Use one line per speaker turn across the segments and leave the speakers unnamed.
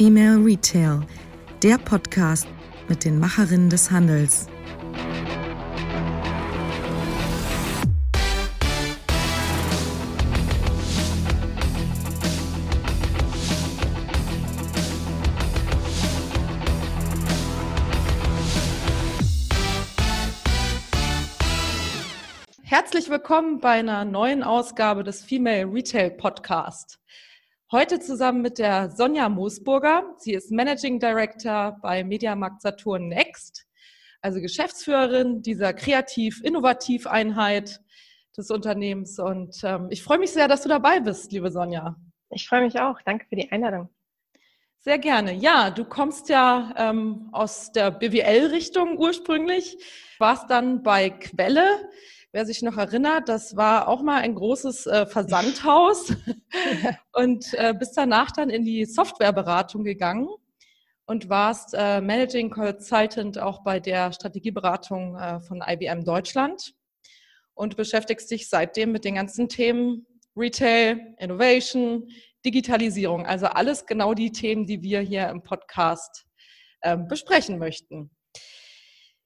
Female Retail, der Podcast mit den Macherinnen des Handels.
Herzlich willkommen bei einer neuen Ausgabe des Female Retail Podcast. Heute zusammen mit der Sonja Moosburger. Sie ist Managing Director bei Mediamarkt Saturn Next, also Geschäftsführerin dieser Kreativ-Innovativ-Einheit des Unternehmens. Und ähm, ich freue mich sehr, dass du dabei bist, liebe Sonja.
Ich freue mich auch. Danke für die Einladung.
Sehr gerne. Ja, du kommst ja ähm, aus der BWL-Richtung ursprünglich, warst dann bei Quelle Wer sich noch erinnert, das war auch mal ein großes äh, Versandhaus und äh, bist danach dann in die Softwareberatung gegangen und warst äh, Managing Consultant auch bei der Strategieberatung äh, von IBM Deutschland und beschäftigst dich seitdem mit den ganzen Themen Retail, Innovation, Digitalisierung, also alles genau die Themen, die wir hier im Podcast äh, besprechen möchten.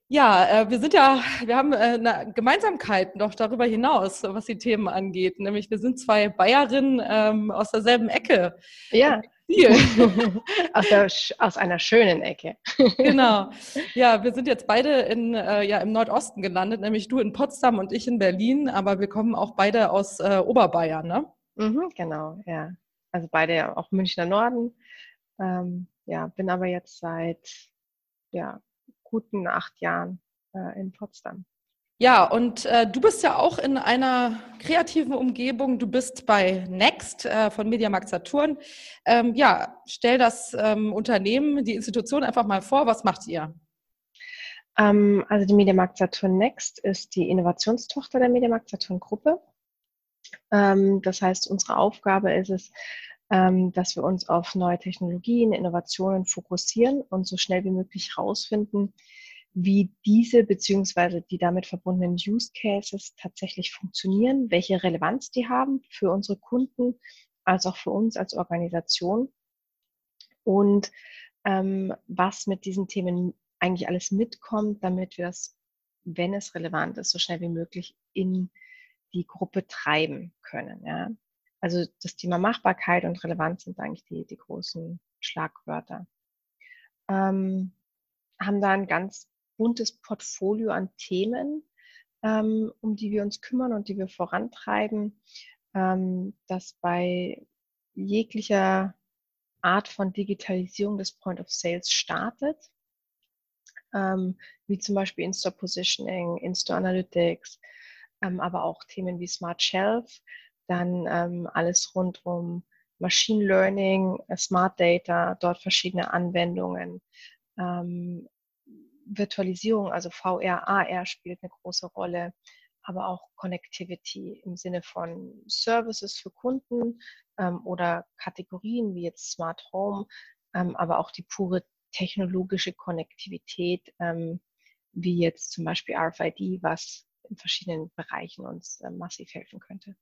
Ja, äh, wir sind ja, wir haben äh, eine Gemeinsamkeit noch darüber hinaus, was die Themen angeht. Nämlich wir sind zwei Bayerinnen ähm, aus derselben Ecke.
Ja. aus, der, aus einer schönen Ecke.
genau. Ja, wir sind jetzt beide in, äh, ja, im Nordosten gelandet, nämlich du in Potsdam und ich in Berlin, aber wir kommen auch beide aus äh, Oberbayern, ne?
Mhm, genau, ja. Also beide auch Münchner Norden. Ähm, ja, bin aber jetzt seit ja, guten acht Jahren äh, in Potsdam.
Ja, und äh, du bist ja auch in einer kreativen Umgebung. Du bist bei Next äh, von Mediamarkt Saturn. Ähm, ja, stell das ähm, Unternehmen, die Institution einfach mal vor. Was macht ihr?
Ähm, also die Mediamarkt Saturn Next ist die Innovationstochter der Mediamarkt Saturn Gruppe. Ähm, das heißt, unsere Aufgabe ist es, dass wir uns auf neue Technologien, Innovationen fokussieren und so schnell wie möglich herausfinden, wie diese beziehungsweise die damit verbundenen Use Cases tatsächlich funktionieren, welche Relevanz die haben für unsere Kunden, als auch für uns als Organisation und ähm, was mit diesen Themen eigentlich alles mitkommt, damit wir es, wenn es relevant ist, so schnell wie möglich in die Gruppe treiben können. Ja. Also das Thema Machbarkeit und Relevanz sind eigentlich die, die großen Schlagwörter. Ähm, haben da ein ganz buntes Portfolio an Themen, ähm, um die wir uns kümmern und die wir vorantreiben, ähm, das bei jeglicher Art von Digitalisierung des Point of Sales startet, ähm, wie zum Beispiel In-Store Positioning, In-Store Analytics, ähm, aber auch Themen wie Smart Shelf, dann ähm, alles rund um Machine Learning, äh, Smart Data, dort verschiedene Anwendungen. Ähm, Virtualisierung, also VR, AR spielt eine große Rolle, aber auch Connectivity im Sinne von Services für Kunden ähm, oder Kategorien wie jetzt Smart Home, ähm, aber auch die pure technologische Konnektivität, ähm, wie jetzt zum Beispiel RFID, was in verschiedenen Bereichen uns äh, massiv helfen könnte.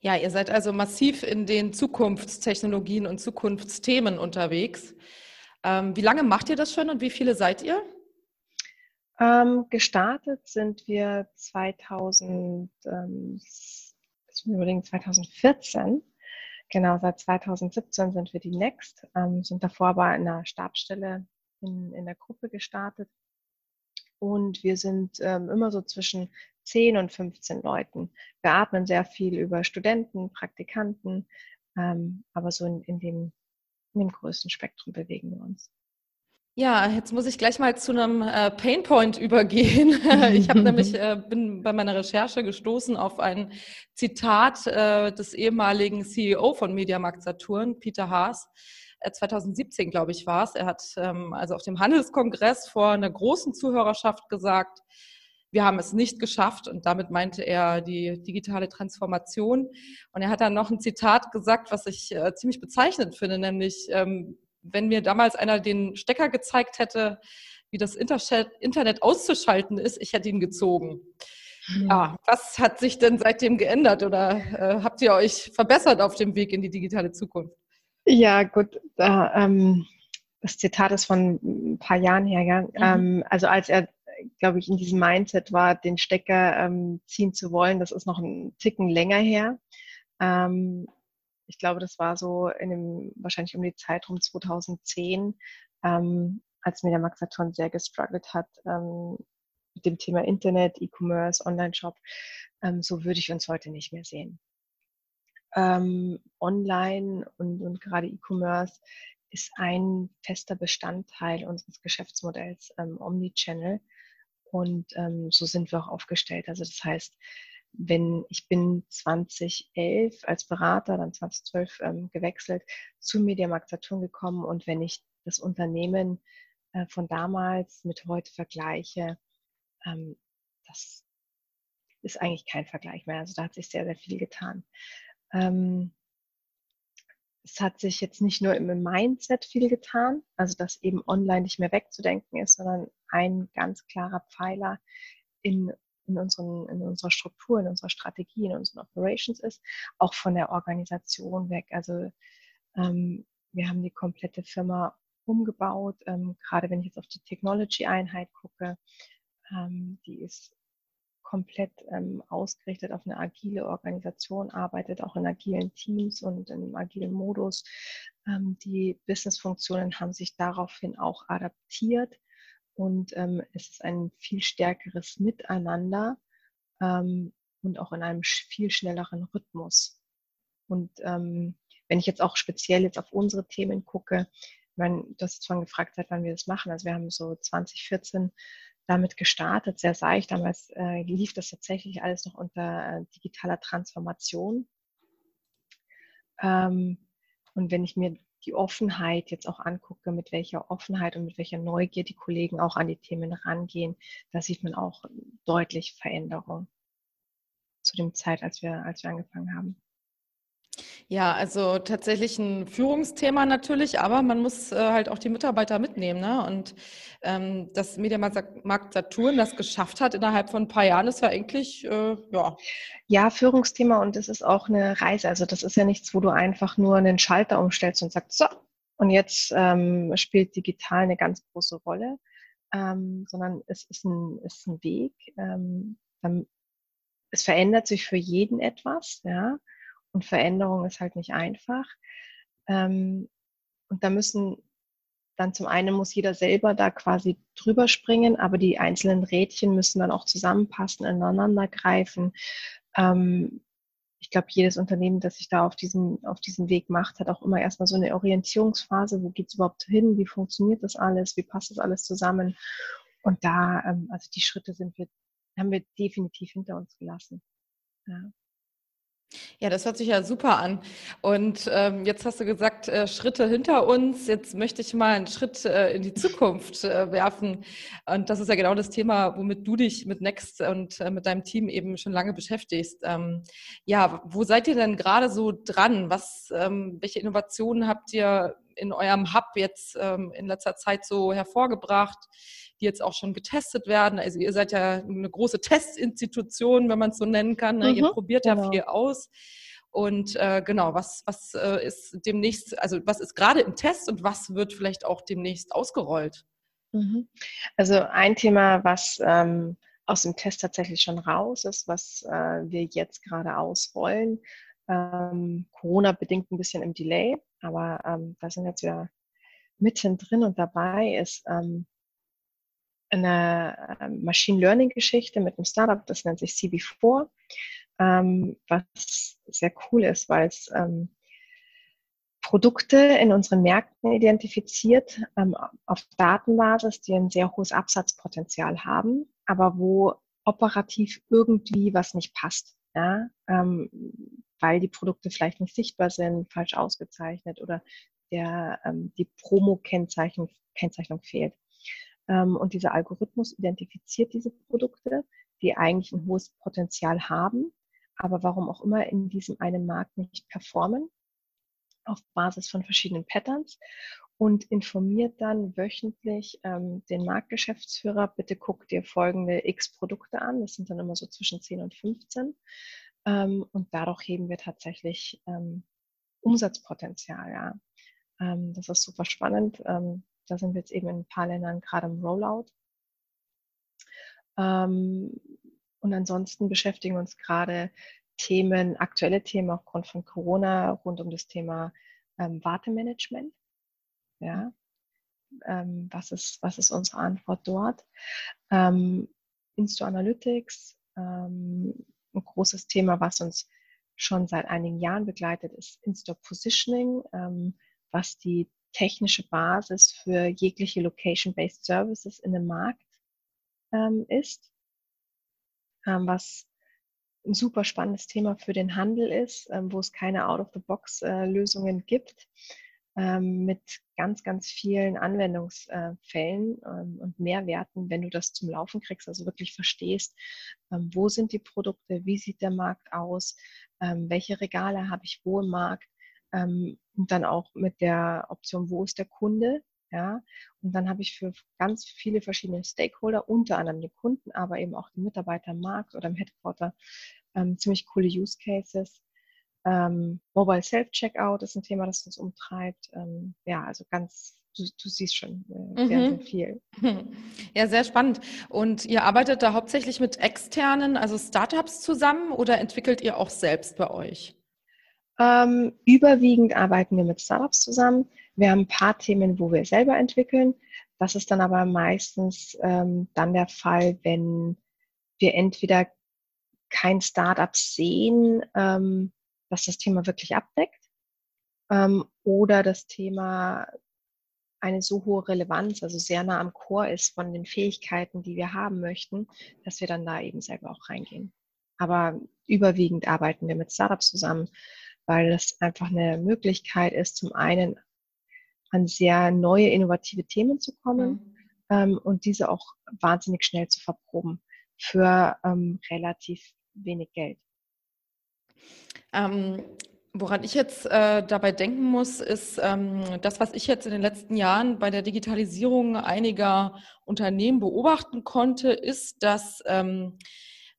Ja, ihr seid also massiv in den Zukunftstechnologien und Zukunftsthemen unterwegs. Ähm, wie lange macht ihr das schon und wie viele seid ihr?
Ähm, gestartet sind wir 2000, ähm, 2014. Genau, seit 2017 sind wir die Next, ähm, sind davor aber in einer Stabstelle in, in der Gruppe gestartet. Und wir sind ähm, immer so zwischen 10 und 15 Leuten. Wir atmen sehr viel über Studenten, Praktikanten, ähm, aber so in, in, dem, in dem größten Spektrum bewegen wir uns.
Ja, jetzt muss ich gleich mal zu einem äh, Painpoint übergehen. ich habe nämlich äh, bin bei meiner Recherche gestoßen auf ein Zitat äh, des ehemaligen CEO von Mediamarkt Saturn, Peter Haas. 2017, äh, glaube ich, war es. Er hat ähm, also auf dem Handelskongress vor einer großen Zuhörerschaft gesagt, wir haben es nicht geschafft und damit meinte er die digitale Transformation. Und er hat dann noch ein Zitat gesagt, was ich äh, ziemlich bezeichnend finde, nämlich ähm, wenn mir damals einer den Stecker gezeigt hätte, wie das Internet auszuschalten ist, ich hätte ihn gezogen. Ja, was hat sich denn seitdem geändert oder äh, habt ihr euch verbessert auf dem Weg in die digitale Zukunft?
Ja, gut. Da, ähm, das Zitat ist von ein paar Jahren her. Ja? Mhm. Ähm, also als er, glaube ich, in diesem Mindset war, den Stecker ähm, ziehen zu wollen, das ist noch ein Ticken länger her. Ähm, ich glaube, das war so in dem, wahrscheinlich um die Zeit rum 2010, ähm, als mir der Max sehr gestruggelt hat ähm, mit dem Thema Internet, E-Commerce, Online-Shop. Ähm, so würde ich uns heute nicht mehr sehen. Ähm, online und, und gerade E-Commerce ist ein fester Bestandteil unseres Geschäftsmodells ähm, Omnichannel. Und ähm, so sind wir auch aufgestellt. Also das heißt, wenn ich bin 2011 als Berater, dann 2012 ähm, gewechselt, zu Mediamarkt Saturn gekommen und wenn ich das Unternehmen äh, von damals mit heute vergleiche, ähm, das ist eigentlich kein Vergleich mehr. Also da hat sich sehr, sehr viel getan. Ähm, es hat sich jetzt nicht nur im Mindset viel getan, also dass eben online nicht mehr wegzudenken ist, sondern ein ganz klarer Pfeiler in, in, unseren, in unserer Struktur, in unserer Strategie, in unseren Operations ist, auch von der Organisation weg. Also ähm, wir haben die komplette Firma umgebaut, ähm, gerade wenn ich jetzt auf die Technology-Einheit gucke, ähm, die ist komplett ähm, ausgerichtet auf eine agile Organisation, arbeitet auch in agilen Teams und in einem agilen Modus. Ähm, die Business-Funktionen haben sich daraufhin auch adaptiert und ähm, es ist ein viel stärkeres Miteinander ähm, und auch in einem viel schnelleren Rhythmus. Und ähm, wenn ich jetzt auch speziell jetzt auf unsere Themen gucke, ich meine, du hast zwar gefragt, seit wann wir das machen. Also wir haben so 2014 damit gestartet, sehr seicht. Damals äh, lief das tatsächlich alles noch unter äh, digitaler Transformation. Ähm, und wenn ich mir die Offenheit jetzt auch angucke, mit welcher Offenheit und mit welcher Neugier die Kollegen auch an die Themen rangehen, da sieht man auch deutlich Veränderung zu dem Zeit, als wir, als wir angefangen haben.
Ja, also tatsächlich ein Führungsthema natürlich, aber man muss äh, halt auch die Mitarbeiter mitnehmen. Ne? Und ähm, dass Mediamarkt Saturn das geschafft hat innerhalb von ein paar Jahren, ist ja eigentlich, äh, ja.
Ja, Führungsthema und es ist auch eine Reise. Also das ist ja nichts, wo du einfach nur einen Schalter umstellst und sagst, so, und jetzt ähm, spielt digital eine ganz große Rolle, ähm, sondern es ist ein, ist ein Weg. Ähm, es verändert sich für jeden etwas, ja. Und Veränderung ist halt nicht einfach. Ähm, und da müssen dann zum einen muss jeder selber da quasi drüber springen, aber die einzelnen Rädchen müssen dann auch zusammenpassen, ineinander greifen. Ähm, ich glaube, jedes Unternehmen, das sich da auf diesen, auf diesen Weg macht, hat auch immer erstmal so eine Orientierungsphase. Wo geht es überhaupt hin? Wie funktioniert das alles? Wie passt das alles zusammen? Und da, ähm, also die Schritte sind wir, haben wir definitiv hinter uns gelassen. Ja.
Ja, das hört sich ja super an. Und ähm, jetzt hast du gesagt, äh, Schritte hinter uns. Jetzt möchte ich mal einen Schritt äh, in die Zukunft äh, werfen. Und das ist ja genau das Thema, womit du dich mit Next und äh, mit deinem Team eben schon lange beschäftigst. Ähm, ja, wo seid ihr denn gerade so dran? Was, ähm, welche Innovationen habt ihr in eurem Hub jetzt ähm, in letzter Zeit so hervorgebracht? Die jetzt auch schon getestet werden. Also ihr seid ja eine große Testinstitution, wenn man es so nennen kann. Ne? Mhm, ihr probiert genau. ja viel aus. Und äh, genau, was, was äh, ist demnächst, also was ist gerade im Test und was wird vielleicht auch demnächst ausgerollt?
Mhm. Also ein Thema, was ähm, aus dem Test tatsächlich schon raus ist, was äh, wir jetzt gerade ausrollen. Ähm, Corona bedingt ein bisschen im Delay, aber ähm, da sind jetzt wieder mittendrin und dabei ist ähm, eine ähm, Machine Learning Geschichte mit einem Startup, das nennt sich CB4, ähm, was sehr cool ist, weil es ähm, Produkte in unseren Märkten identifiziert ähm, auf Datenbasis, die ein sehr hohes Absatzpotenzial haben, aber wo operativ irgendwie was nicht passt. Ja? Ähm, weil die Produkte vielleicht nicht sichtbar sind, falsch ausgezeichnet oder der, ähm, die Promo-Kennzeichnung Kennzeichnung fehlt. Ähm, und dieser Algorithmus identifiziert diese Produkte, die eigentlich ein hohes Potenzial haben, aber warum auch immer in diesem einen Markt nicht performen, auf Basis von verschiedenen Patterns und informiert dann wöchentlich ähm, den Marktgeschäftsführer, bitte guck dir folgende X Produkte an. Das sind dann immer so zwischen 10 und 15. Ähm, und dadurch heben wir tatsächlich ähm, Umsatzpotenzial, ja. Ähm, das ist super spannend. Da sind wir jetzt eben in ein paar Ländern gerade im Rollout. Ähm, und ansonsten beschäftigen uns gerade Themen, aktuelle Themen aufgrund von Corona rund um das Thema ähm, Wartemanagement. Ja, ähm, was, ist, was ist unsere Antwort dort? Ähm, Insto Analytics, ähm, ein großes Thema, was uns schon seit einigen Jahren begleitet, ist Insto Positioning, ähm, was die technische Basis für jegliche Location-Based Services in dem Markt ähm, ist, ähm, was ein super spannendes Thema für den Handel ist, ähm, wo es keine Out-of-the-Box-Lösungen äh, gibt, ähm, mit ganz, ganz vielen Anwendungsfällen ähm, und Mehrwerten, wenn du das zum Laufen kriegst, also wirklich verstehst, ähm, wo sind die Produkte, wie sieht der Markt aus, welche Regale habe ich wo im Markt, ähm, und dann auch mit der Option, wo ist der Kunde, ja, und dann habe ich für ganz viele verschiedene Stakeholder, unter anderem die Kunden, aber eben auch die Mitarbeiter im Markt oder im Headquarter, ähm, ziemlich coole Use Cases. Ähm, Mobile Self-Checkout ist ein Thema, das uns umtreibt. Ähm, ja, also ganz, du, du siehst schon äh, sehr, mhm. sehr viel.
Ja, sehr spannend. Und ihr arbeitet da hauptsächlich mit externen, also Startups zusammen oder entwickelt ihr auch selbst bei euch?
Ähm, überwiegend arbeiten wir mit Startups zusammen. Wir haben ein paar Themen, wo wir selber entwickeln. Das ist dann aber meistens ähm, dann der Fall, wenn wir entweder kein Startup sehen, ähm, das das Thema wirklich abdeckt, ähm, oder das Thema eine so hohe Relevanz, also sehr nah am Core ist von den Fähigkeiten, die wir haben möchten, dass wir dann da eben selber auch reingehen. Aber überwiegend arbeiten wir mit Startups zusammen weil es einfach eine Möglichkeit ist, zum einen an sehr neue, innovative Themen zu kommen mhm. ähm, und diese auch wahnsinnig schnell zu verproben für ähm, relativ wenig Geld.
Ähm, woran ich jetzt äh, dabei denken muss, ist ähm, das, was ich jetzt in den letzten Jahren bei der Digitalisierung einiger Unternehmen beobachten konnte, ist, dass ähm,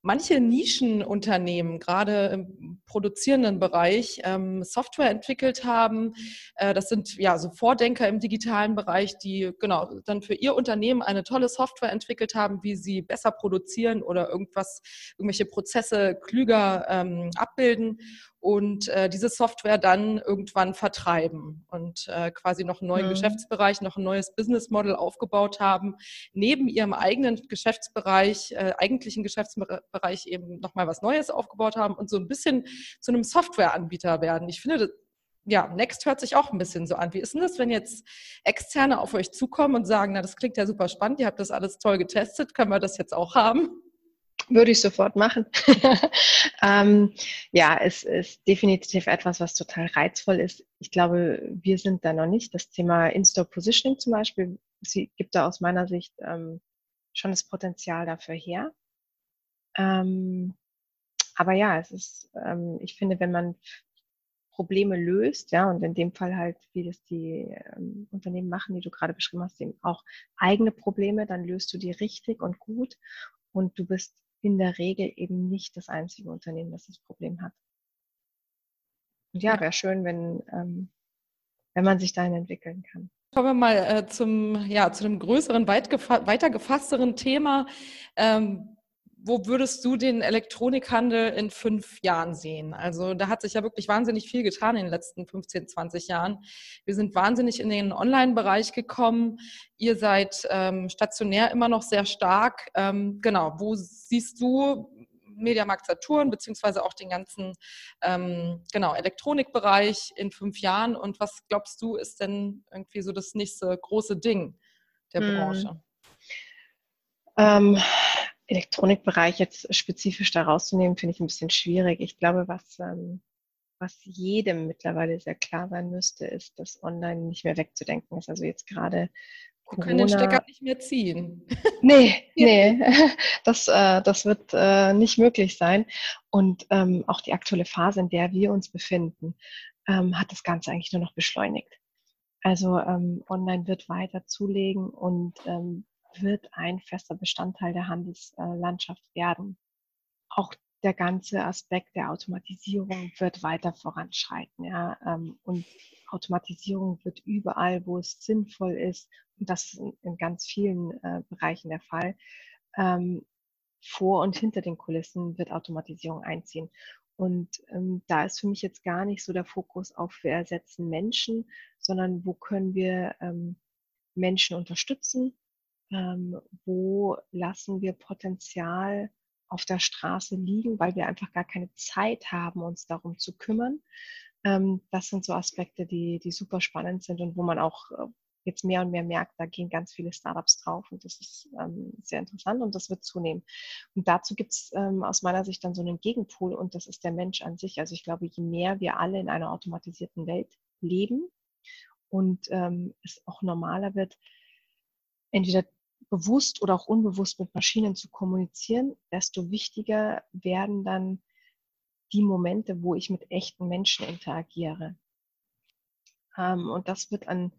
manche Nischenunternehmen, gerade im produzierenden Bereich, ähm, Software entwickelt haben. Äh, das sind ja so Vordenker im digitalen Bereich, die genau dann für ihr Unternehmen eine tolle Software entwickelt haben, wie sie besser produzieren oder irgendwas, irgendwelche Prozesse klüger ähm, abbilden und äh, diese Software dann irgendwann vertreiben und äh, quasi noch einen neuen mhm. Geschäftsbereich, noch ein neues Business Model aufgebaut haben, neben ihrem eigenen Geschäftsbereich, äh, eigentlichen Geschäftsbereich eben nochmal was Neues aufgebaut haben und so ein bisschen zu einem Softwareanbieter werden. Ich finde, das, ja, Next hört sich auch ein bisschen so an. Wie ist denn das, wenn jetzt Externe auf euch zukommen und sagen, na, das klingt ja super spannend, ihr habt das alles toll getestet, können wir das jetzt auch haben?
Würde ich sofort machen. ähm, ja, es ist definitiv etwas, was total reizvoll ist. Ich glaube, wir sind da noch nicht. Das Thema In-Store Positioning zum Beispiel sie gibt da aus meiner Sicht ähm, schon das Potenzial dafür her. Ähm, aber ja, es ist, ähm, ich finde, wenn man Probleme löst, ja, und in dem Fall halt, wie das die ähm, Unternehmen machen, die du gerade beschrieben hast, eben auch eigene Probleme, dann löst du die richtig und gut und du bist in der Regel eben nicht das einzige Unternehmen, das das Problem hat. Und ja, wäre schön, wenn, ähm, wenn man sich dahin entwickeln kann.
Kommen wir mal äh, zum, ja, zu einem größeren, weit weiter gefassteren Thema. Ähm, wo würdest du den Elektronikhandel in fünf Jahren sehen? Also da hat sich ja wirklich wahnsinnig viel getan in den letzten 15, 20 Jahren. Wir sind wahnsinnig in den Online-Bereich gekommen. Ihr seid ähm, stationär immer noch sehr stark. Ähm, genau, wo siehst du Mediamarkt Saturn beziehungsweise auch den ganzen ähm, genau Elektronikbereich in fünf Jahren und was glaubst du ist denn irgendwie so das nächste große Ding der hm. Branche?
Elektronikbereich jetzt spezifisch da rauszunehmen, finde ich ein bisschen schwierig. Ich glaube, was, ähm, was jedem mittlerweile sehr klar sein müsste, ist, dass online nicht mehr wegzudenken ist. Also jetzt gerade
Corona. Wir können den Stecker nicht mehr ziehen.
Nee, nee, das, äh, das wird äh, nicht möglich sein. Und ähm, auch die aktuelle Phase, in der wir uns befinden, ähm, hat das Ganze eigentlich nur noch beschleunigt. Also ähm, online wird weiter zulegen und ähm, wird ein fester Bestandteil der Handelslandschaft werden. Auch der ganze Aspekt der Automatisierung wird weiter voranschreiten. Ja? Ähm, und Automatisierung wird überall, wo es sinnvoll ist, und das ist in, ganz vielen äh, Bereichen der Fall, ähm, vor und hinter den Kulissen wird Automatisierung einziehen. Und ähm, da ist für mich jetzt gar nicht so der Fokus auf, wir ersetzen Menschen, sondern wo können wir ähm, Menschen unterstützen, ähm, wo lassen wir Potenzial auf der Straße liegen, weil wir einfach gar keine Zeit haben, uns darum zu kümmern. Ähm, das sind so Aspekte, die, die super spannend sind und wo man auch äh, jetzt mehr und mehr merkt, da gehen ganz viele Startups drauf und das ist ähm, sehr interessant und das wird zunehmen. Und dazu gibt es ähm, aus meiner Sicht dann so einen Gegenpol und das ist der Mensch an sich. Also ich glaube, je mehr wir alle in einer automatisierten Welt leben und ähm, es auch normaler wird, entweder bewusst oder auch unbewusst mit Maschinen zu kommunizieren, desto wichtiger werden dann die Momente, wo ich mit echten Menschen interagiere. Ähm, und das wird an,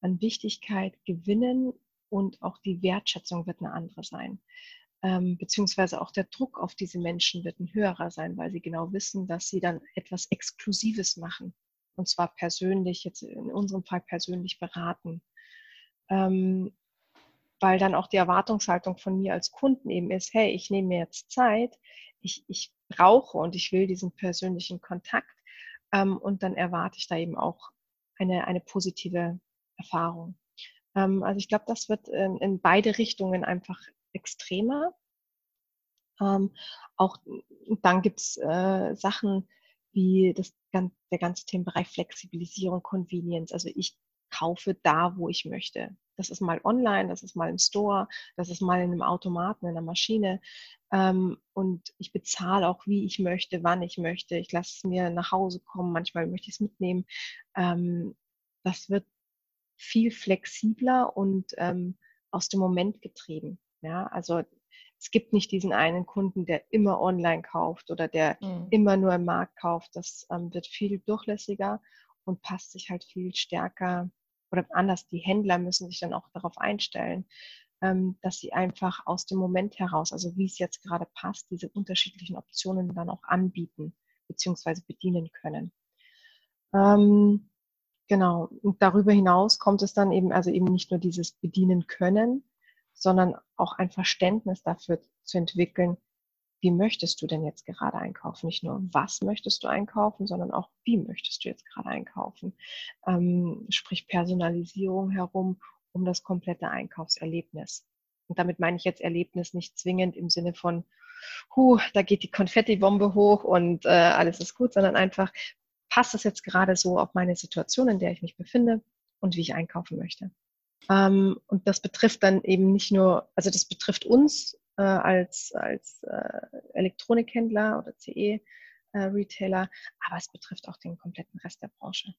an Wichtigkeit gewinnen und auch die Wertschätzung wird eine andere sein. Ähm, beziehungsweise auch der Druck auf diese Menschen wird ein höherer sein, weil sie genau wissen, dass sie dann etwas Exklusives machen. Und zwar persönlich, jetzt in unserem Fall persönlich beraten. Ähm, weil dann auch die Erwartungshaltung von mir als Kunden eben ist, hey, ich nehme mir jetzt Zeit, ich, ich brauche und ich will diesen persönlichen Kontakt ähm, und dann erwarte ich da eben auch eine, eine positive Erfahrung. Ähm, also ich glaube, das wird in, in, beide Richtungen einfach extremer. Ähm, auch dann gibt es äh, Sachen wie das, der ganze Themenbereich Flexibilisierung, Convenience. Also ich kaufe da, wo ich möchte. Das ist mal online, das ist mal im Store, das ist mal in einem Automaten, in einer Maschine. Ähm, und ich bezahle auch, wie ich möchte, wann ich möchte. Ich lasse es mir nach Hause kommen, manchmal möchte ich es mitnehmen. Ähm, das wird viel flexibler und ähm, aus dem Moment getrieben. Ja, also es gibt nicht diesen einen Kunden, der immer online kauft oder der mhm. immer nur im Markt kauft. Das ähm, wird viel durchlässiger und passt sich halt viel stärker oder anders, die Händler müssen sich dann auch darauf einstellen, ähm, dass sie einfach aus dem Moment heraus, also wie es jetzt gerade passt, diese unterschiedlichen Optionen dann auch anbieten bzw. bedienen können. Ähm, genau. Und darüber hinaus kommt es dann eben, also eben nicht nur dieses Bedienen können, sondern auch ein Verständnis dafür zu entwickeln, wie möchtest du denn jetzt gerade einkaufen? Nicht nur, was möchtest du einkaufen, sondern auch, wie möchtest du jetzt gerade einkaufen? Ähm, sprich Personalisierung herum um das komplette Einkaufserlebnis. Und damit meine ich jetzt Erlebnis nicht zwingend im Sinne von, huh, da geht die Konfettibombe hoch und äh, alles ist gut, sondern einfach, passt es jetzt gerade so auf meine Situation, in der ich mich befinde und wie ich einkaufen möchte. Ähm, und das betrifft dann eben nicht nur, also das betrifft uns äh, als, als äh, Elektronikhändler oder CE-Retailer, äh, aber es betrifft auch den kompletten Rest der Branche.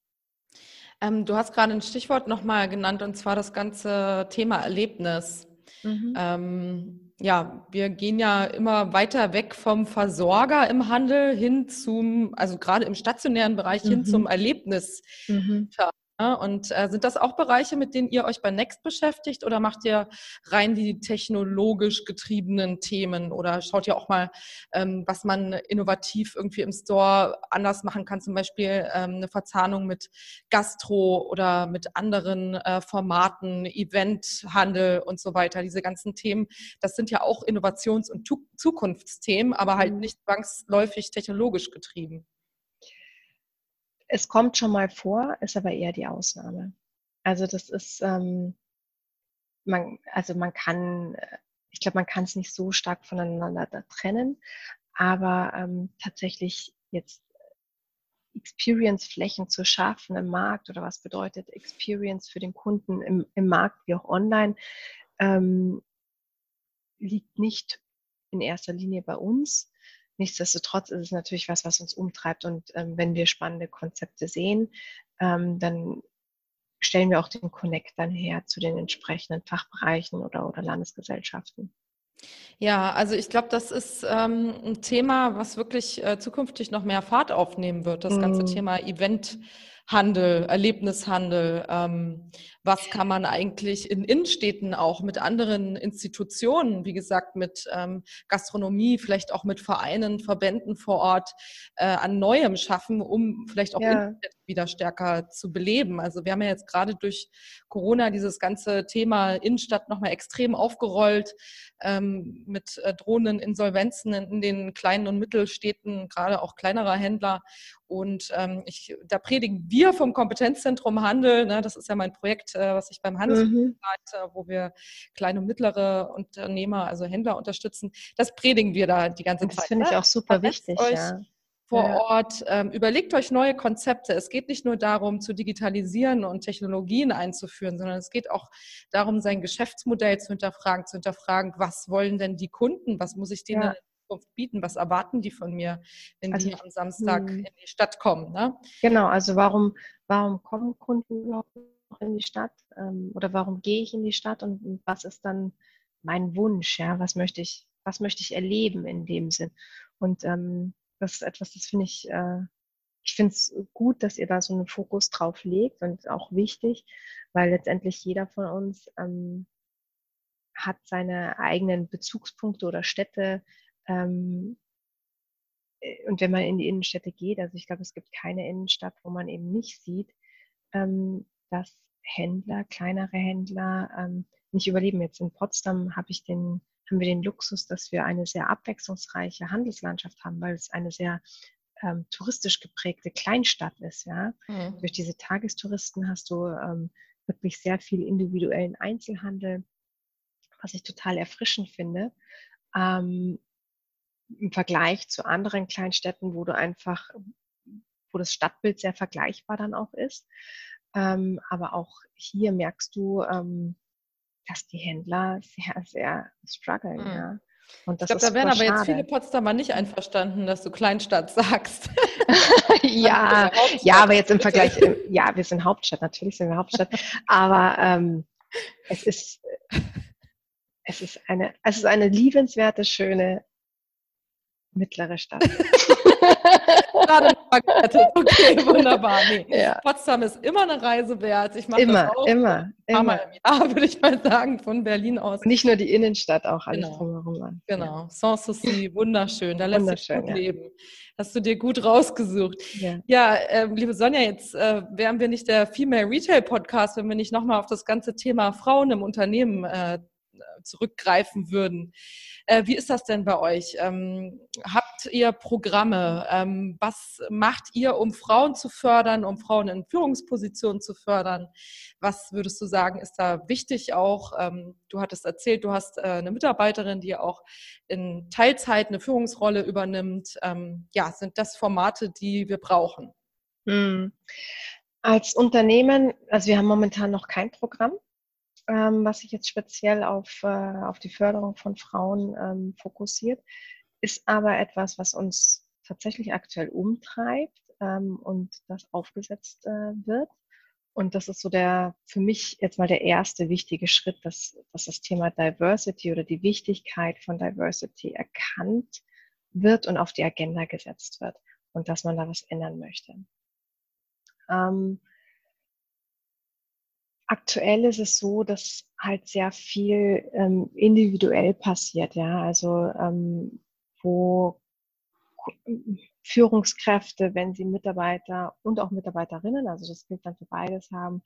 Ähm, du hast gerade ein Stichwort nochmal genannt, und zwar das ganze Thema Erlebnis. Mhm. Ähm, ja, wir gehen ja immer weiter weg vom Versorger im Handel hin zum, also gerade im stationären Bereich mhm. hin zum Erlebnis. Mhm. Und äh, sind das auch Bereiche, mit denen ihr euch bei Next beschäftigt oder macht ihr rein die technologisch getriebenen Themen oder schaut ihr auch mal, ähm, was man innovativ irgendwie im Store anders machen kann, zum Beispiel ähm, eine Verzahnung mit Gastro oder mit anderen äh, Formaten, Eventhandel und so weiter. Diese ganzen Themen, das sind ja auch Innovations- und Zukunftsthemen, aber halt mhm. nicht zwangsläufig technologisch getrieben.
Es kommt schon mal vor, ist aber eher die Ausnahme. Also das ist, ähm, man, also man kann, äh, ich glaube, man kann es nicht so stark voneinander trennen, aber ähm, tatsächlich jetzt Experience-Flächen zu schaffen im Markt oder was bedeutet Experience für den Kunden im, im Markt wie auch online, ähm, liegt nicht in erster Linie bei uns, Nichtsdestotrotz ist es natürlich was, was uns umtreibt. Und ähm, wenn wir spannende Konzepte sehen, ähm, dann stellen wir auch den Connect dann her zu den entsprechenden Fachbereichen oder, oder Landesgesellschaften.
Ja, also ich glaube, das ist ähm, ein Thema, was wirklich äh, zukünftig noch mehr Fahrt aufnehmen wird, das ganze mm. Thema Event. Handel, Erlebnishandel? Ähm, was kann man eigentlich in Innenstädten auch mit anderen Institutionen, wie gesagt, mit ähm, Gastronomie, vielleicht auch mit Vereinen, Verbänden vor Ort äh, an Neuem schaffen, um vielleicht auch ja. Wieder stärker zu beleben? Also wir haben ja jetzt gerade durch Corona dieses ganze Thema Innenstadt nochmal extrem aufgerollt ähm, mit äh, drohenden Insolvenzen in, den kleinen und Mittelstädten, gerade auch kleinerer Händler. Und ähm, ich, da predigen wir vom Kompetenzzentrum Handel, ne, das ist ja mein Projekt, was ich beim Handel mhm. leite, wo wir kleine und mittlere Unternehmer, also Händler unterstützen. Das predigen wir da die ganze
das
Zeit.
Das finde ich ne? auch super wichtig. Ja.
vor ja. Ort, ähm, überlegt euch neue Konzepte. Es geht nicht nur darum, zu digitalisieren und Technologien einzuführen, sondern es geht auch darum, sein Geschäftsmodell zu hinterfragen, zu hinterfragen, was wollen denn die Kunden, was muss ich denen ja. Zukunft bieten? Was erwarten die von mir, wenn also, die am Samstag mh. in die Stadt kommen? Ne?
Genau, also warum, warum kommen Kunden überhaupt in die Stadt? Ähm, oder warum gehe ich in die Stadt und, was ist dann mein Wunsch? Ja, was möchte ich, was möchte ich erleben in dem Sinn? Und ähm, das ist etwas, das finde ich, äh, ich finde es gut, dass ihr da so einen Fokus drauf legt und auch wichtig, weil letztendlich jeder von uns ähm, hat seine eigenen Bezugspunkte oder Städte, ähm, äh, und wenn man in die Innenstädte geht, also ich glaube, es gibt keine Innenstadt, wo man eben nicht sieht, ähm, dass Händler, kleinere Händler ähm, nicht überleben. Jetzt in Potsdam habe ich den, haben wir den Luxus, dass wir eine sehr abwechslungsreiche Handelslandschaft haben, weil es eine sehr ähm, touristisch geprägte Kleinstadt ist. Ja? Mhm. Durch diese Tagestouristen hast du ähm, wirklich sehr viel individuellen Einzelhandel, was ich total erfrischend finde. Ähm, im Vergleich zu anderen Kleinstädten, wo du einfach, wo das Stadtbild sehr vergleichbar dann auch ist. Ähm, aber auch hier merkst du, ähm, dass die Händler sehr, sehr strugglen. Mhm. Ja.
Und das ich glaube, da wären aber schade. jetzt viele Potsdamer nicht einverstanden, dass du Kleinstadt sagst.
ja, ja, aber jetzt im Vergleich, ja, wir sind Hauptstadt, natürlich sind wir Hauptstadt, aber ähm, es ist, es ist eine, es ist eine liebenswerte, schöne mittlere Stadt.
Okay, wunderbar. Nee. Ja. Potsdam ist immer eine Reise wert. Ich mache
immer, das auch immer,
immer. Mal im Jahr, würde ich mal sagen, von Berlin aus.
nicht nur die Innenstadt, auch alles
genau.
drumherum.
Genau, ja. Sanssouci, wunderschön. Da lässt sich gut ja. leben. Hast du dir gut rausgesucht. Ja, ja äh, liebe Sonja, jetzt äh, wären wir nicht der Female Retail Podcast, wenn wir nicht nochmal auf das ganze Thema Frauen im Unternehmen äh, zurückgreifen würden. Äh, wie ist das denn bei euch? Ähm, habt ihr Programme? Ähm, was macht ihr, um Frauen zu fördern, um Frauen in Führungspositionen zu fördern? Was würdest du sagen, ist da wichtig auch? Ähm, du hattest erzählt, du hast äh, eine Mitarbeiterin, die auch in Teilzeit eine Führungsrolle übernimmt. Ähm, ja, sind das Formate, die wir brauchen? Hm.
Als Unternehmen, also wir haben momentan noch kein Programm ähm, was sich jetzt speziell auf, äh, auf die Förderung von Frauen ähm, fokussiert, ist aber etwas, was uns tatsächlich aktuell umtreibt ähm, und das aufgesetzt äh, wird. Und das ist so der, für mich jetzt mal der erste wichtige Schritt, dass, dass das Thema Diversity oder die Wichtigkeit von Diversity erkannt wird und auf die Agenda gesetzt wird und dass man da was ändern möchte. Ähm, Aktuell ist es so, dass halt sehr viel ähm, individuell passiert, ja, also ähm, wo Führungskräfte, wenn sie Mitarbeiter und auch Mitarbeiterinnen, also das gilt dann für beides haben,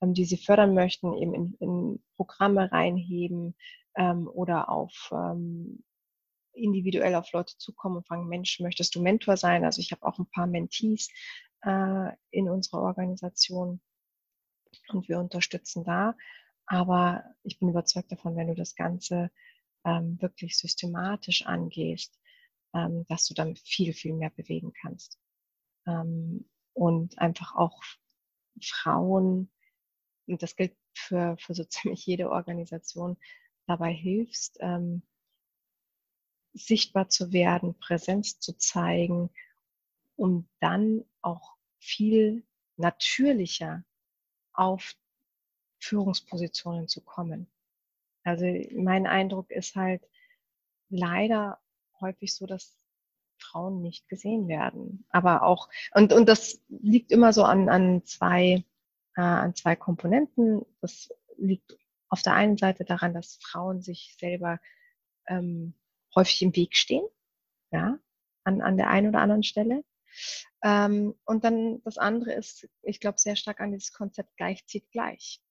ähm, die sie fördern möchten, eben in, in Programme reinheben ähm, oder auf ähm, individuell auf Leute zukommen und fragen, Mensch, möchtest du Mentor sein? Also ich habe auch ein paar Mentees äh, in unserer Organisation und wir unterstützen da. Aber ich bin überzeugt davon, wenn du das Ganze ähm, wirklich systematisch angehst, ähm, dass du dann viel, viel mehr bewegen kannst. Ähm, und einfach auch Frauen, und das gilt für, für so ziemlich jede Organisation, dabei hilfst, ähm, sichtbar zu werden, Präsenz zu zeigen, um dann auch viel natürlicher auf Führungspositionen zu kommen. Also mein Eindruck ist halt leider häufig so, dass Frauen nicht gesehen werden. Aber auch, und, und das liegt immer so an, an zwei, äh, an zwei Komponenten. Das liegt auf der einen Seite daran, dass Frauen sich selber ähm, häufig im Weg stehen, ja, an, an der einen oder anderen Stelle. Ähm, und dann das andere ist, ich glaube sehr stark an dieses Konzept gleich zieht gleich.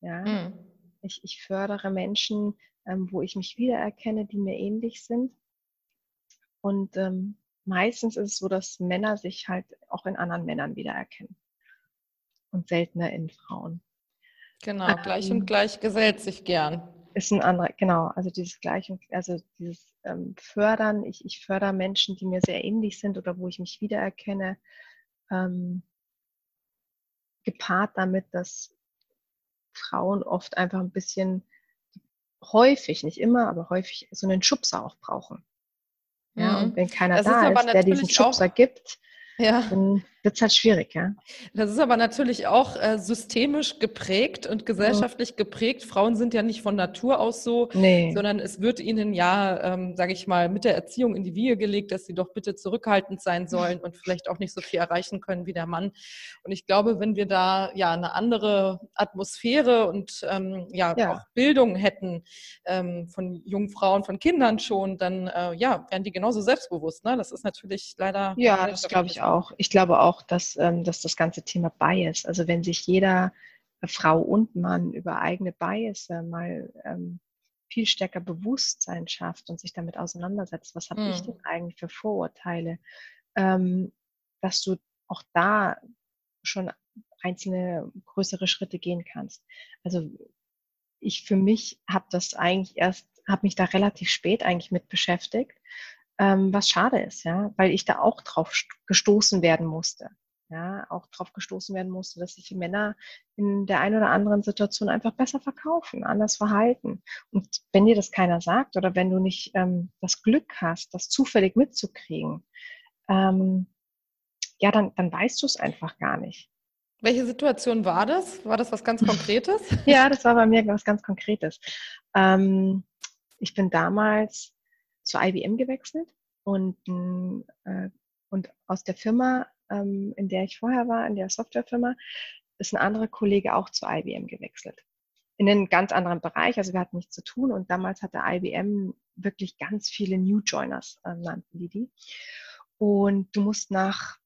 Ja. Mhm. Ich, ich fördere Menschen, ähm, wo ich mich wiedererkenne, die mir ähnlich sind. Und ähm, meistens ist es so, dass Männer sich halt auch in anderen Männern wiedererkennen und seltener in Frauen.
Genau, gleich und ähm. gleich gesellt sich gern.
Ist ein anderer, genau, also dieses Gleich und also dieses ähm, Fördern, ich, ich fördere Menschen, die mir sehr ähnlich sind oder wo ich mich wiedererkenne, ähm, gepaart damit, dass Frauen oft einfach ein bisschen häufig, nicht immer, aber häufig so einen Schubser auch brauchen. Ja, mhm. und wenn keiner das da ist, ist der diesen Schubser gibt, ja. dann wird es halt schwierig, ja.
Das ist aber natürlich auch äh, systemisch geprägt und gesellschaftlich geprägt. Frauen sind ja nicht von Natur aus so, nee. sondern es wird ihnen ja, ähm, sage ich mal, mit der Erziehung in die Wiege gelegt, dass sie doch bitte zurückhaltend sein sollen und vielleicht auch nicht so viel erreichen können wie der Mann. Und ich glaube, wenn wir da ja eine andere Atmosphäre und ähm, ja, ja, auch Bildung hätten ähm, von jungen Frauen, von Kindern schon, dann äh, ja, wären die genauso selbstbewusst. Ne? Das ist natürlich leider.
Ja, das glaube ich auch. Ich glaube auch, dass, ähm, dass das ganze Thema Bias, also wenn sich jeder Frau und Mann über eigene Bias mal ähm, viel stärker Bewusstsein schafft und sich damit auseinandersetzt, was habe mhm. ich denn eigentlich für Vorurteile, ähm, dass du auch da schon einzelne größere Schritte gehen kannst. Also ich für mich habe das eigentlich erst, habe mich da relativ spät eigentlich mit beschäftigt ähm, was schade ist, ja, weil ich da auch drauf gestoßen werden musste. Ja, auch drauf gestoßen werden musste, dass sich die Männer in der einen oder anderen Situation einfach besser verkaufen, anders verhalten. Und wenn dir das keiner sagt oder wenn du nicht ähm, das Glück hast, das zufällig mitzukriegen, ähm, ja, dann, dann weißt du es einfach gar nicht.
Welche Situation war das? War das was ganz Konkretes?
ja, das war bei mir was ganz Konkretes. Ähm, ich bin damals zu IBM gewechselt und, äh, und aus der Firma, ähm, in der ich vorher war, in der Softwarefirma, ist ein anderer Kollege auch zu IBM gewechselt. In einen ganz anderen Bereich, also wir hatten nichts zu tun und damals hatte IBM wirklich ganz viele New Joiners, äh, nannten die die. Und du musst nach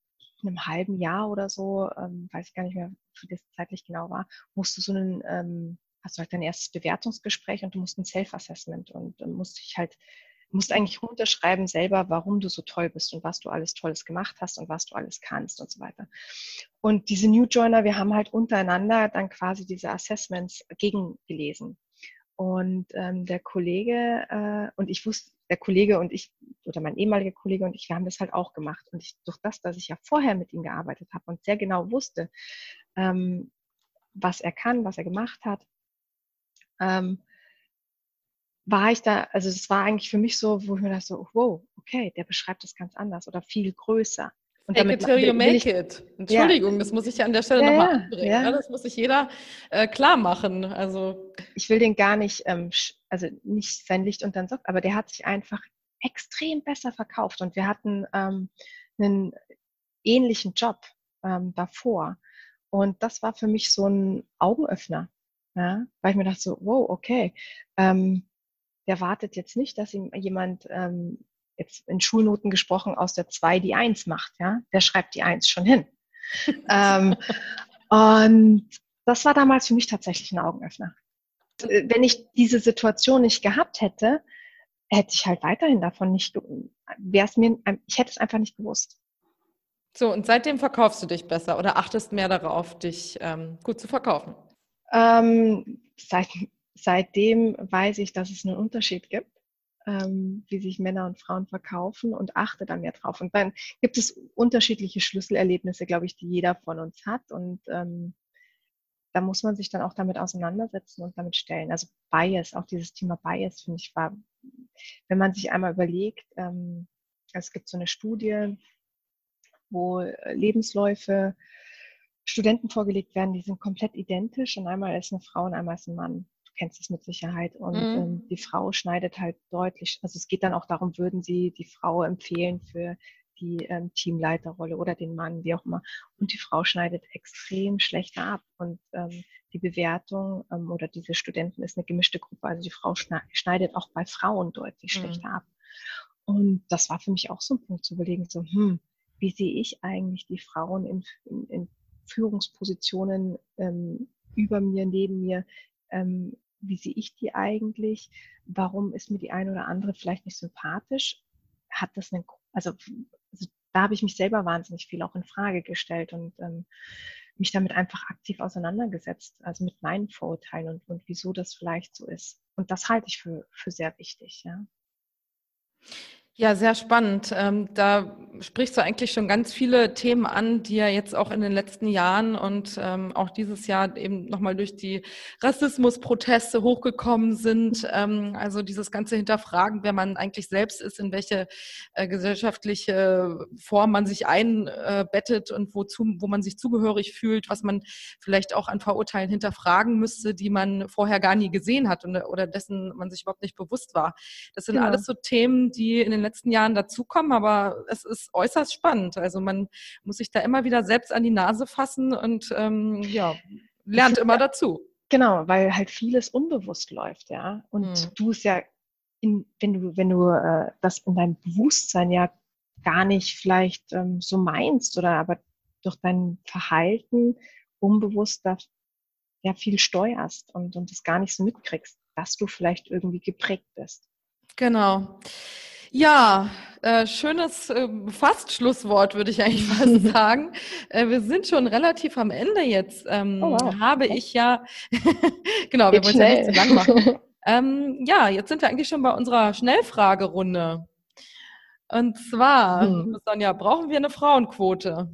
einem halben Jahr oder so, ähm, weiß ich gar nicht mehr, wie das zeitlich genau war, musst du so einen, ähm, hast du halt dein erstes Bewertungsgespräch und du musst ein Self-Assessment und dann musst dich halt musst eigentlich runterschreiben selber, warum du so toll bist und was du alles Tolles gemacht hast und was du alles kannst und so weiter. Und diese New Joiner, wir haben halt untereinander dann quasi diese Assessments gegengelesen. Und ähm, der Kollege äh, und ich wusste, der Kollege und ich, oder mein ehemaliger Kollege und ich, wir haben das halt auch gemacht. Und ich, durch das, dass ich ja vorher mit ihm gearbeitet habe und sehr genau wusste, ähm, was er kann, was er gemacht hat, ähm, war ich da, also es war eigentlich für mich so, wo ich mir dachte so, wow, okay, der beschreibt das ganz anders oder viel größer.
Und Fake damit, it till you make ich, it. Entschuldigung, ja. das muss ich ja an der Stelle ja, nochmal anbringen. Ja. Ne? Das muss sich jeder äh, klar machen. Also
ich will den gar nicht, ähm, also nicht sein Licht unter den Sock, aber der hat sich einfach extrem besser verkauft und wir hatten ähm, einen ähnlichen Job ähm, davor. Und das war für mich so ein Augenöffner, ja? weil ich mir dachte so, wow, okay, ähm, der wartet jetzt nicht, dass ihm jemand ähm, jetzt in Schulnoten gesprochen aus der 2 die 1 macht, ja, der schreibt die 1 schon hin. ähm, und das war damals für mich tatsächlich ein Augenöffner. Äh, wenn ich diese Situation nicht gehabt hätte, hätte ich halt weiterhin davon nicht, wäre es mir, ich hätte es einfach nicht gewusst.
So, und seitdem verkaufst du dich besser oder achtest mehr darauf, dich ähm, gut zu verkaufen?
Ähm, seit, seitdem weiß ich, dass es einen Unterschied gibt, ähm, wie sich Männer und Frauen verkaufen und achte da mehr drauf. Und dann gibt es unterschiedliche Schlüsselerlebnisse, glaube ich, die jeder von uns hat. Und ähm, da muss man sich dann auch damit auseinandersetzen und damit stellen. Also Bias, auch dieses Thema Bias, finde ich, war, wenn man sich einmal überlegt, ähm, es gibt so eine Studie, wo Lebensläufe Studenten vorgelegt werden, die sind komplett identisch und einmal ist eine Frau und einmal ist ein Mann. Kennst es mit Sicherheit. Und
Mhm.
ähm, die Frau schneidet halt deutlich, also es geht dann auch darum, würden sie die Frau empfehlen für die ähm, Teamleiterrolle oder den Mann, wie auch immer. Und die Frau schneidet extrem schlecht ab. Und ähm, die Bewertung ähm, oder diese Studenten ist eine gemischte Gruppe. Also die Frau schneidet auch bei Frauen deutlich
Mhm.
schlechter ab. Und das war für mich auch so ein Punkt zu überlegen, so, hm, wie sehe ich eigentlich die Frauen in, in, in Führungspositionen ähm, über mir, neben mir? Ähm, wie sehe ich die eigentlich? Warum ist mir die eine oder andere vielleicht nicht sympathisch? Hat das einen, also, also da habe ich mich selber wahnsinnig viel auch in Frage gestellt und ähm, mich damit einfach aktiv auseinandergesetzt, also mit meinen Vorurteilen und, und wieso das vielleicht so ist. Und das halte ich für, für sehr wichtig, ja.
Ja, sehr spannend. Ähm, da sprichst du eigentlich schon ganz viele Themen an, die ja jetzt auch in den letzten Jahren und ähm, auch dieses Jahr eben nochmal durch die Rassismusproteste hochgekommen sind. Ähm, also dieses ganze Hinterfragen, wer man eigentlich selbst ist, in welche äh, gesellschaftliche Form man sich einbettet und wozu, wo man sich zugehörig fühlt, was man vielleicht auch an Verurteilen hinterfragen müsste, die man vorher gar nie gesehen hat und, oder dessen man sich überhaupt nicht bewusst war. Das sind
Genau.
alles so Themen, die in den letzten Jahren dazukommen, aber es ist äußerst spannend. Also man muss sich da immer wieder selbst an die Nase fassen und ähm, ja, lernt immer dazu.
Genau, weil halt vieles unbewusst läuft, ja. Und
Hm.
du es ja, in, wenn du, wenn du äh, das in deinem Bewusstsein ja gar nicht vielleicht ähm, so meinst oder aber durch dein Verhalten unbewusst da ja viel steuerst und, und es gar nicht so mitkriegst, dass du vielleicht irgendwie geprägt bist.
Genau. Ja, äh, schönes äh, fast Schlusswort, würde ich eigentlich fast sagen. Äh, wir sind schon relativ am Ende jetzt. Ähm,
Oh, wow.
Habe ich ja, genau, wir
Geht
wollen es ja nicht zu lang machen. Ähm, ja, jetzt sind wir eigentlich schon bei unserer Schnellfragerunde. Und zwar,
Hm.
Sonja, brauchen wir eine Frauenquote?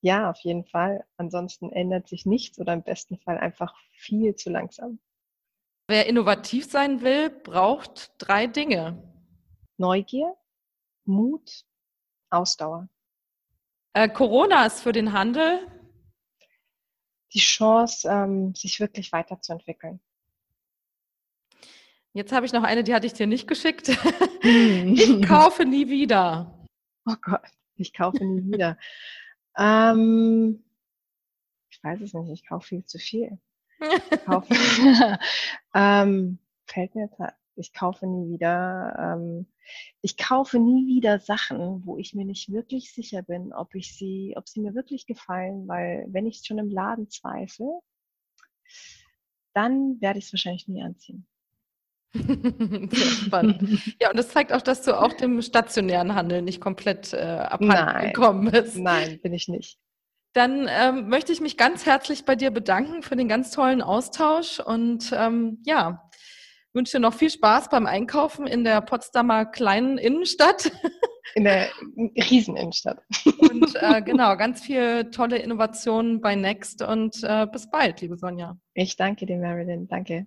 Ja, auf jeden Fall. Ansonsten ändert sich nichts oder im besten Fall einfach viel zu langsam.
Wer innovativ sein will, braucht drei Dinge.
Neugier, Mut, Ausdauer.
Äh, Corona ist für den Handel.
Die Chance, ähm, sich wirklich weiterzuentwickeln.
Jetzt habe ich noch eine, die hatte ich dir nicht geschickt. Ich kaufe nie wieder.
Oh Gott, ich kaufe nie wieder. ähm, ich weiß es nicht, ich kaufe viel zu viel. Ich kaufe, ähm, fällt mir ich kaufe nie wieder, ähm, ich kaufe nie wieder Sachen, wo ich mir nicht wirklich sicher bin, ob ich sie, ob sie mir wirklich gefallen, weil wenn ich schon im Laden zweifle, dann werde ich es wahrscheinlich nie anziehen.
Spannend. Ja, und das zeigt auch, dass du auch dem stationären Handel nicht komplett äh, abhanden gekommen bist.
Nein, bin ich nicht.
Dann ähm, möchte ich mich ganz herzlich bei dir bedanken für den ganz tollen Austausch und ähm, ja, wünsche dir noch viel Spaß beim Einkaufen in der Potsdamer kleinen Innenstadt
In der Rieseninnenstadt.
und äh, genau, ganz viel tolle Innovationen bei Next und äh, bis bald, liebe Sonja.
Ich danke dir, Marilyn. Danke.